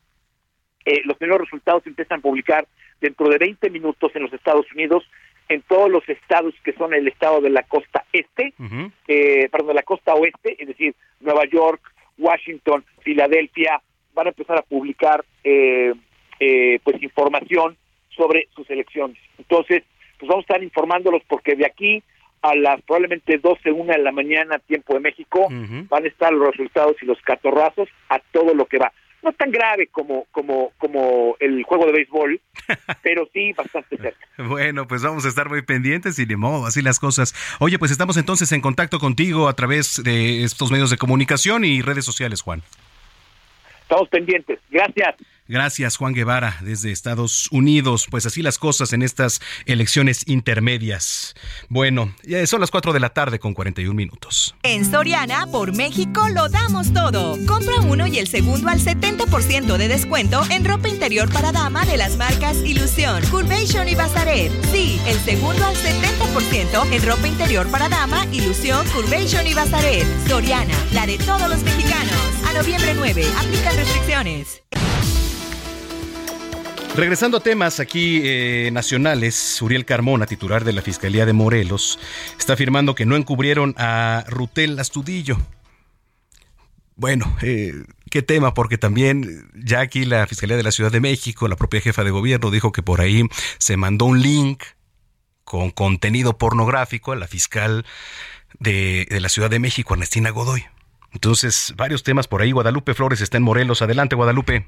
Eh, los primeros resultados se empiezan a publicar dentro de 20 minutos en los Estados Unidos, en todos los estados que son el estado de la costa este, eh, perdón, de la costa oeste, es decir, Nueva York, Washington, Filadelfia, van a empezar a publicar eh, eh, pues información sobre sus elecciones. Entonces, pues vamos a estar informándolos porque de aquí a las probablemente 12, 1 de la mañana, tiempo de México, van a estar los resultados y los catorrazos a todo lo que va. No tan grave como, como, como el juego de béisbol, pero sí bastante cerca. Bueno, pues vamos a estar muy pendientes y de modo, así las cosas. Oye, pues estamos entonces en contacto contigo a través de estos medios de comunicación y redes sociales, Juan. Estamos pendientes. Gracias. Gracias, Juan Guevara, desde Estados Unidos. Pues así las cosas en estas elecciones intermedias. Bueno, ya son las 4 de la tarde con 41 minutos. En Soriana, por México, lo damos todo. Compra uno y el segundo al 70% de descuento en ropa interior para dama de las marcas Ilusión, Curvation y Bazaret. Sí, el segundo al 70% en ropa interior para dama, Ilusión, Curvation y Bazaret. Soriana, la de todos los mexicanos. Noviembre 9, aplican restricciones. Regresando a temas aquí eh, nacionales, Uriel Carmona, titular de la Fiscalía de Morelos, está afirmando que no encubrieron a Rutel Astudillo. Bueno, eh, qué tema, porque también ya aquí la Fiscalía de la Ciudad de México, la propia jefa de gobierno, dijo que por ahí se mandó un link con contenido pornográfico a la fiscal de, de la Ciudad de México, Ernestina Godoy. Entonces, varios temas por ahí. Guadalupe Flores está en Morelos. Adelante, Guadalupe.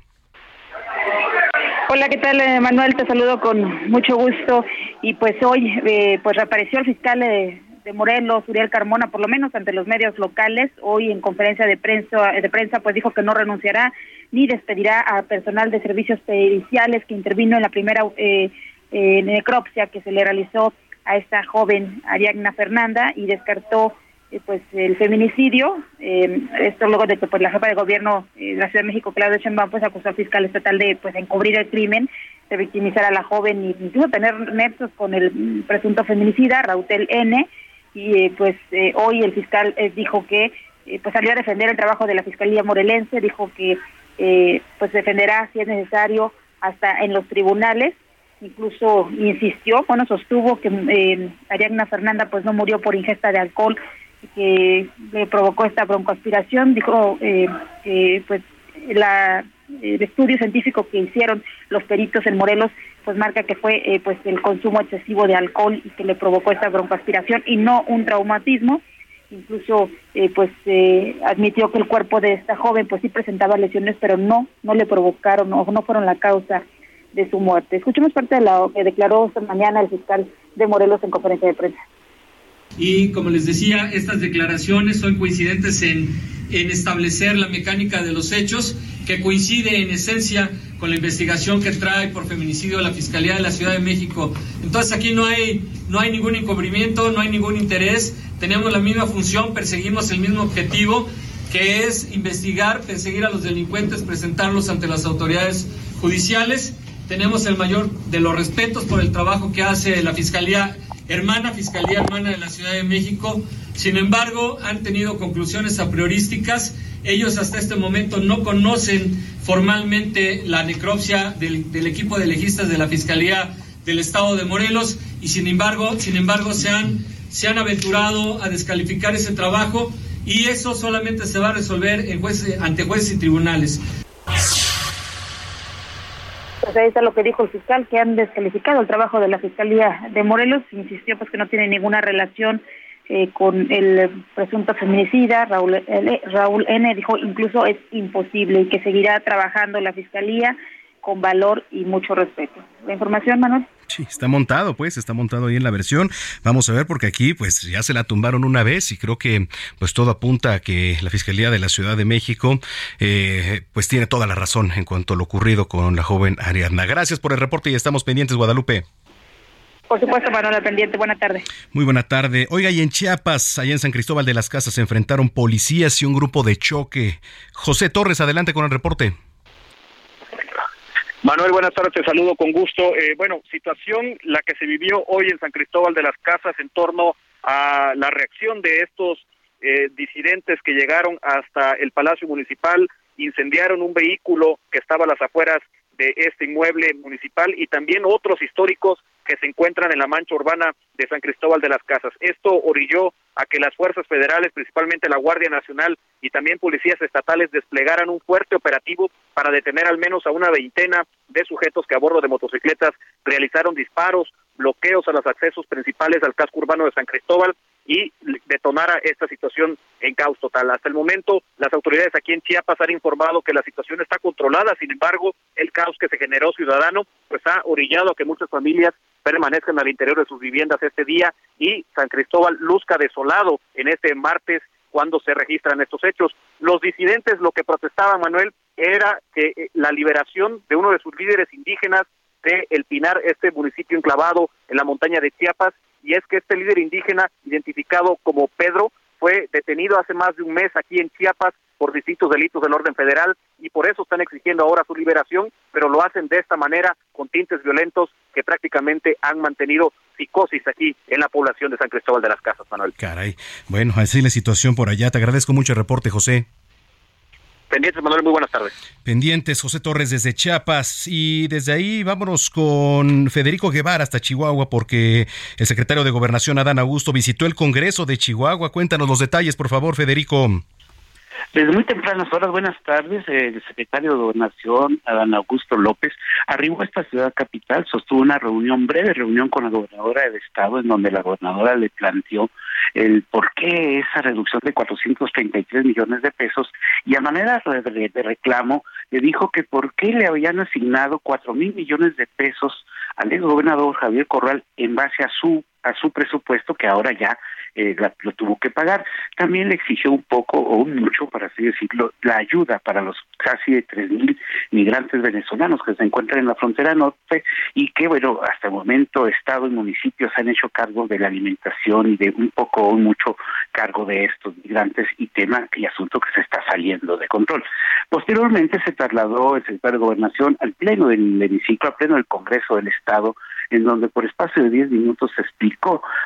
Hola, ¿qué tal, eh, Manuel? Te saludo con mucho gusto. Y pues hoy, eh, pues reapareció el fiscal eh, de Morelos, Uriel Carmona, por lo menos ante los medios locales. Hoy en conferencia de prensa, de prensa, pues dijo que no renunciará ni despedirá a personal de servicios periciales que intervino en la primera eh, eh, necropsia que se le realizó a esta joven Ariadna Fernanda y descartó eh, pues el feminicidio eh, esto luego de que pues la jefa de gobierno eh, de la Ciudad de México Claudia Sheinbaum pues acusó al fiscal estatal de pues encubrir el crimen de victimizar a la joven y incluso tener nexos con el presunto feminicida Rautel N y eh, pues eh, hoy el fiscal eh, dijo que eh, pues salió a defender el trabajo de la fiscalía morelense dijo que eh, pues defenderá si es necesario hasta en los tribunales incluso insistió, bueno, sostuvo que eh, Ariadna Fernanda pues no murió por ingesta de alcohol que le provocó esta broncoaspiración, dijo eh, que pues la, el estudio científico que hicieron los peritos en Morelos pues marca que fue eh, pues el consumo excesivo de alcohol y que le provocó esta broncoaspiración y no un traumatismo. Incluso eh, pues eh, admitió que el cuerpo de esta joven pues sí presentaba lesiones pero no no le provocaron o no fueron la causa de su muerte. Escuchemos parte de lo que declaró esta mañana el fiscal de Morelos en conferencia de prensa y como les decía, estas declaraciones son coincidentes en, establecer la mecánica de los hechos, que coincide en esencia con la investigación que trae por feminicidio la Fiscalía de la Ciudad de México. Entonces aquí no hay, no hay ningún encubrimiento, no hay ningún interés, tenemos la misma función, perseguimos el mismo objetivo, que es investigar, perseguir a los delincuentes, presentarlos ante las autoridades judiciales. Tenemos el mayor de los respetos por el trabajo que hace la Fiscalía hermana, Fiscalía Hermana de la Ciudad de México. Sin embargo, han tenido conclusiones a priorísticas. Ellos hasta este momento no conocen formalmente la necropsia del, equipo de legistas de la Fiscalía del Estado de Morelos y sin embargo, sin embargo se han, se han aventurado a descalificar ese trabajo y eso solamente se va a resolver en jueces, ante jueces y tribunales. Pues ahí está lo que dijo el fiscal, que han descalificado el trabajo de la Fiscalía de Morelos. Insistió pues que no tiene ninguna relación eh, con el presunto feminicida, Raúl, L, Raúl N. Dijo incluso es imposible y que seguirá trabajando la Fiscalía con valor y mucho respeto. La información, Manuel. Sí, está montado, pues, está montado ahí en la versión. Vamos a ver, porque aquí, pues, ya se la tumbaron una vez y creo que, pues, todo apunta a que la Fiscalía de la Ciudad de México, eh, pues, tiene toda la razón en cuanto a lo ocurrido con la joven Ariadna. Gracias por el reporte y estamos pendientes, Guadalupe. Por supuesto, Manuel, pendiente. Buena tarde. Muy buena tarde. Oiga, y en Chiapas, allá en San Cristóbal de las Casas, se enfrentaron policías y un grupo de choque. José Torres, adelante con el reporte. Manuel, buenas tardes, te saludo con gusto. Eh, bueno, situación la que se vivió hoy en San Cristóbal de las Casas en torno a la reacción de estos eh, disidentes que llegaron hasta el Palacio Municipal, incendiaron un vehículo que estaba a las afueras de este inmueble municipal y también otros históricos que se encuentran en la mancha urbana de San Cristóbal de las Casas. Esto orilló a que las fuerzas federales, principalmente la Guardia Nacional y también policías estatales, desplegaran un fuerte operativo para detener al menos a una veintena de sujetos que a bordo de motocicletas realizaron disparos, bloqueos a los accesos principales al casco urbano de San Cristóbal y detonara esta situación en caos total. Hasta el momento, las autoridades aquí en Chiapas han informado que la situación está controlada, sin embargo, el caos que se generó ciudadano pues ha orillado a que muchas familias permanezcan al interior de sus viviendas este día y San Cristóbal luzca desolado en este martes cuando se registran estos hechos. Los disidentes lo que protestaban, Manuel, era que eh, la liberación de uno de sus líderes indígenas de El Pinar, este municipio enclavado en la montaña de Chiapas, y es que este líder indígena, identificado como Pedro, fue detenido hace más de un mes aquí en Chiapas por distintos delitos del orden federal y por eso están exigiendo ahora su liberación, pero lo hacen de esta manera con tintes violentos que prácticamente han mantenido psicosis aquí en la población de San Cristóbal de las Casas, Manuel. Caray. Bueno, así la situación por allá. Te agradezco mucho el reporte, José. Pendientes, Manuel, muy buenas tardes. Pendientes, José Torres desde Chiapas. Y desde ahí vámonos con Federico Guevara hasta Chihuahua, porque el secretario de Gobernación, Adán Augusto, visitó el Congreso de Chihuahua. Cuéntanos los detalles, por favor, Federico. Desde muy tempranas horas, buenas tardes, el secretario de Gobernación, Adán Augusto López, arribó a esta ciudad capital, sostuvo una reunión, breve reunión con la gobernadora del estado, en donde la gobernadora le planteó el por qué esa reducción de 433 millones de pesos y a manera de, reclamo le dijo que por qué le habían asignado cuatro mil millones de pesos al ex gobernador Javier Corral en base a su a su presupuesto que ahora ya eh, la, lo tuvo que pagar. También le exigió un poco o un mucho, para así decirlo, la ayuda para los casi de tres mil migrantes venezolanos que se encuentran en la frontera norte y que, bueno, hasta el momento Estado y municipios han hecho cargo de la alimentación y de un poco o mucho cargo de estos migrantes y tema y asunto que se está saliendo de control. Posteriormente se trasladó el secretario de Gobernación al pleno del hemiciclo, al pleno del Congreso del Estado, en donde por espacio de 10 minutos se explicó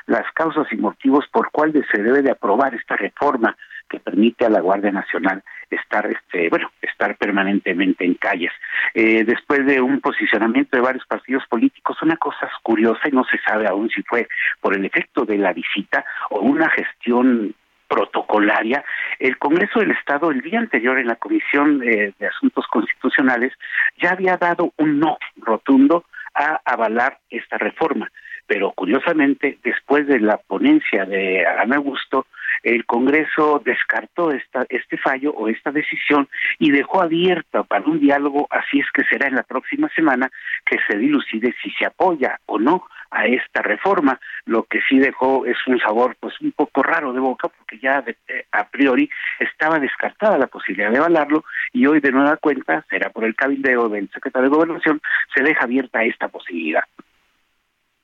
las causas y motivos por cuáles se debe de aprobar esta reforma que permite a la Guardia Nacional estar, este, bueno, estar permanentemente en calles. Eh, después de un posicionamiento de varios partidos políticos, una cosa curiosa y no se sabe aún si fue por el efecto de la visita o una gestión protocolaria, el Congreso del Estado el día anterior en la Comisión eh, de Asuntos Constitucionales ya había dado un no rotundo a avalar esta reforma. Pero curiosamente, después de la ponencia de Ana Augusto, el Congreso descartó esta, este fallo o esta decisión y dejó abierta para un diálogo, así es que será en la próxima semana que se dilucide si se apoya o no a esta reforma. Lo que sí dejó es un sabor pues un poco raro de boca porque ya eh, a priori estaba descartada la posibilidad de avalarlo y hoy de nueva cuenta, será por el cabildeo del secretario de Gobernación, se deja abierta esta posibilidad.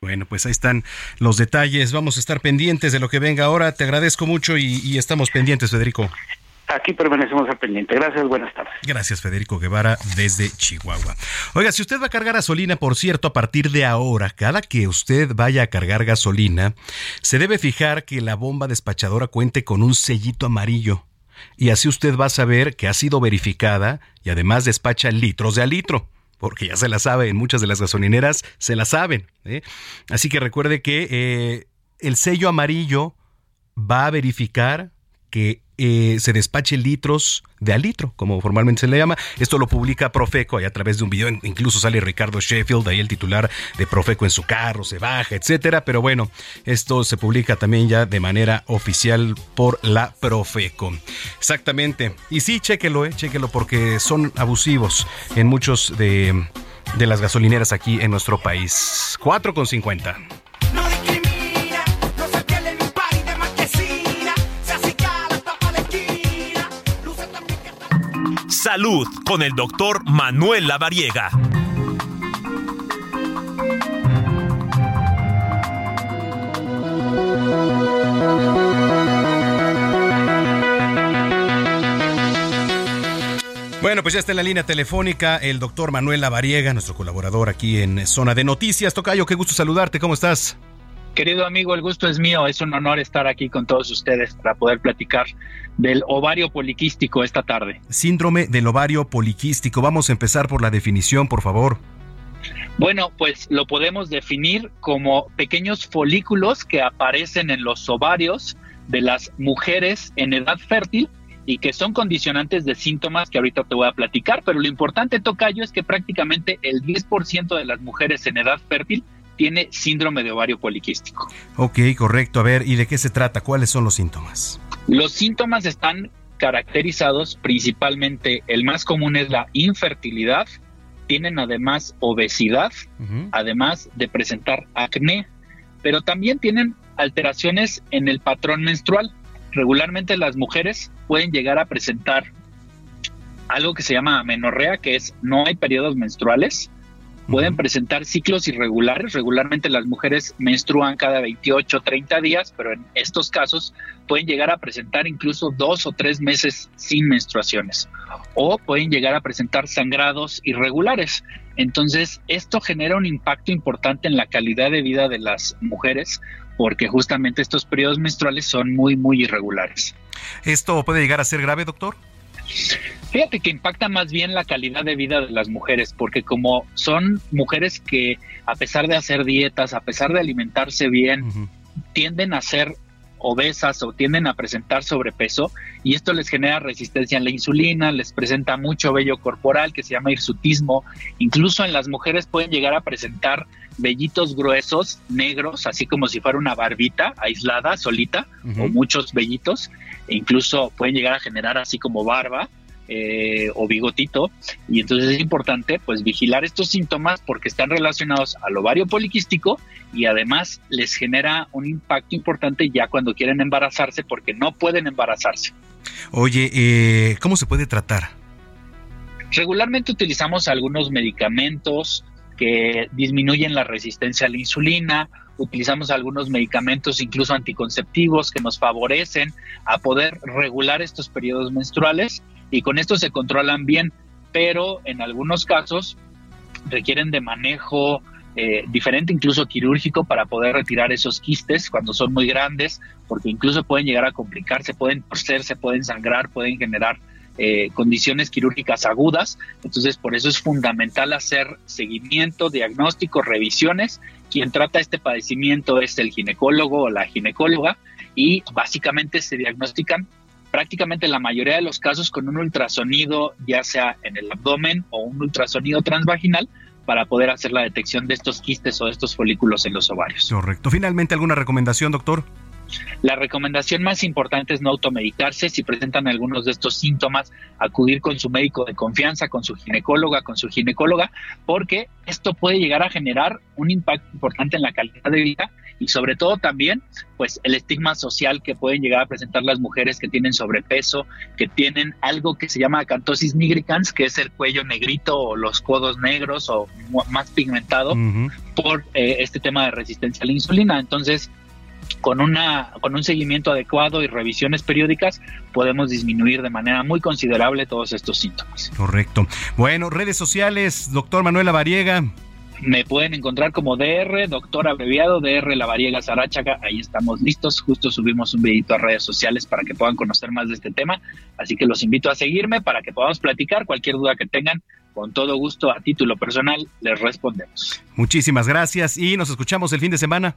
Bueno, pues ahí están los detalles. Vamos a estar pendientes de lo que venga ahora. Te agradezco mucho y, estamos pendientes, Federico. Aquí permanecemos al pendiente. Gracias, buenas tardes. Gracias, Federico Guevara, desde Chihuahua. Oiga, si usted va a cargar gasolina, por cierto, a partir de ahora, cada que usted vaya a cargar gasolina, se debe fijar que la bomba despachadora cuente con un sellito amarillo. Y así usted va a saber que ha sido verificada y además despacha litros de a litro porque ya se la sabe, en muchas de las gasolineras se la saben. ¿eh? Así que recuerde que eh, el sello amarillo va a verificar que eh, se despache litros de a litro, como formalmente se le llama. Esto lo publica Profeco ahí a través de un video. Incluso sale Ricardo Sheffield, ahí el titular de Profeco en su carro, se baja, etcétera. Pero bueno, esto se publica también ya de manera oficial por la Profeco. Exactamente. Y sí, chéquelo, eh, chéquelo, porque son abusivos en muchos de, de las gasolineras aquí en nuestro país. 4,50. Salud con el doctor Manuel Lavariega. Bueno, pues ya está en la línea telefónica el doctor Manuel Lavariega, nuestro colaborador aquí en Zona de Noticias. Tocayo, qué gusto saludarte, ¿cómo estás? Querido amigo, el gusto es mío. Es un honor estar aquí con todos ustedes para poder platicar del ovario poliquístico esta tarde. Síndrome del ovario poliquístico. Vamos a empezar por la definición, por favor. Bueno, pues lo podemos definir como pequeños folículos que aparecen en los ovarios de las mujeres en edad fértil y que son condicionantes de síntomas que ahorita te voy a platicar, pero lo importante, Tocayo, es que prácticamente el 10% de las mujeres en edad fértil tiene síndrome de ovario poliquístico. Ok, correcto. A ver, ¿y de qué se trata? ¿Cuáles son los síntomas? Los síntomas están caracterizados principalmente, el más común es la infertilidad, tienen además obesidad, además de presentar acné, pero también tienen alteraciones en el patrón menstrual. Regularmente las mujeres pueden llegar a presentar algo que se llama amenorrea, que es no hay periodos menstruales, pueden presentar ciclos irregulares. Regularmente las mujeres menstruan cada 28 o 30 días, pero en estos casos pueden llegar a presentar incluso dos o tres meses sin menstruaciones o pueden llegar a presentar sangrados irregulares. Entonces, esto genera un impacto importante en la calidad de vida de las mujeres porque justamente estos periodos menstruales son muy, muy irregulares. ¿Esto puede llegar a ser grave, doctor? Fíjate que impacta más bien la calidad de vida de las mujeres, porque como son mujeres que a pesar de hacer dietas, a pesar de alimentarse bien, tienden a ser obesas o tienden a presentar sobrepeso y esto les genera resistencia a la insulina, les presenta mucho vello corporal que se llama hirsutismo, incluso en las mujeres pueden llegar a presentar vellitos gruesos, negros, así como si fuera una barbita aislada, solita, o muchos vellitos, e incluso pueden llegar a generar así como barba, eh, o bigotito y entonces es importante pues vigilar estos síntomas porque están relacionados al ovario poliquístico y además les genera un impacto importante ya cuando quieren embarazarse porque no pueden embarazarse. Oye, eh, ¿cómo se puede tratar? Regularmente utilizamos algunos medicamentos que disminuyen la resistencia a la insulina, utilizamos algunos medicamentos incluso anticonceptivos que nos favorecen a poder regular estos periodos menstruales y con esto se controlan bien, pero en algunos casos requieren de manejo eh, diferente, incluso quirúrgico, para poder retirar esos quistes cuando son muy grandes, porque incluso pueden llegar a complicarse, pueden torcerse, pueden sangrar, pueden generar eh, condiciones quirúrgicas agudas. Entonces, por eso es fundamental hacer seguimiento, diagnóstico, revisiones. Quien trata este padecimiento es el ginecólogo o la ginecóloga y básicamente se diagnostican prácticamente la mayoría de los casos con un ultrasonido, ya sea en el abdomen o un ultrasonido transvaginal, para poder hacer la detección de estos quistes o de estos folículos en los ovarios. Correcto. Finalmente, ¿alguna recomendación, doctor? La recomendación más importante es no automedicarse. Si presentan algunos de estos síntomas, acudir con su médico de confianza, con su ginecóloga, con su ginecóloga, porque esto puede llegar a generar un impacto importante en la calidad de vida y sobre todo también pues el estigma social que pueden llegar a presentar las mujeres que tienen sobrepeso, que tienen algo que se llama acantosis nigricans, que es el cuello negrito o los codos negros o más pigmentado por eh, este tema de resistencia a la insulina. Entonces, con, una, con un seguimiento adecuado y revisiones periódicas podemos disminuir de manera muy considerable todos estos síntomas. Correcto. Bueno, redes sociales, doctor Manuela Variega. Me pueden encontrar como DR, doctor abreviado, DR La Variega Sarachaga. Ahí estamos listos. Justo subimos un videito a redes sociales para que puedan conocer más de este tema. Así que los invito a seguirme para que podamos platicar. Cualquier duda que tengan, con todo gusto, a título personal, les respondemos. Muchísimas gracias y nos escuchamos el fin de semana.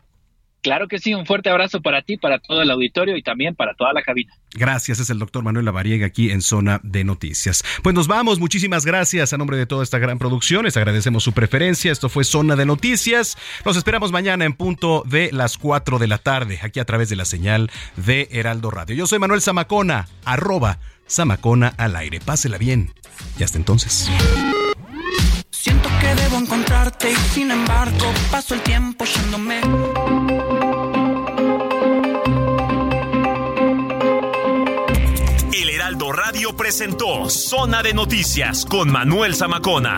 Claro que sí, un fuerte abrazo para ti, para todo el auditorio y también para toda la cabina. Gracias, es el doctor Manuel Lavariega aquí en Zona de Noticias. Pues nos vamos, muchísimas gracias a nombre de toda esta gran producción, les agradecemos su preferencia, esto fue Zona de Noticias, nos esperamos mañana en punto de las 4 de la tarde, aquí a través de la señal de Heraldo Radio. Yo soy Manuel Zamacona, arroba Zamacona al aire, pásela bien y hasta entonces. Y sin embargo paso el tiempo yéndome. El Heraldo Radio presentó Zona de Noticias con Manuel Zamacona.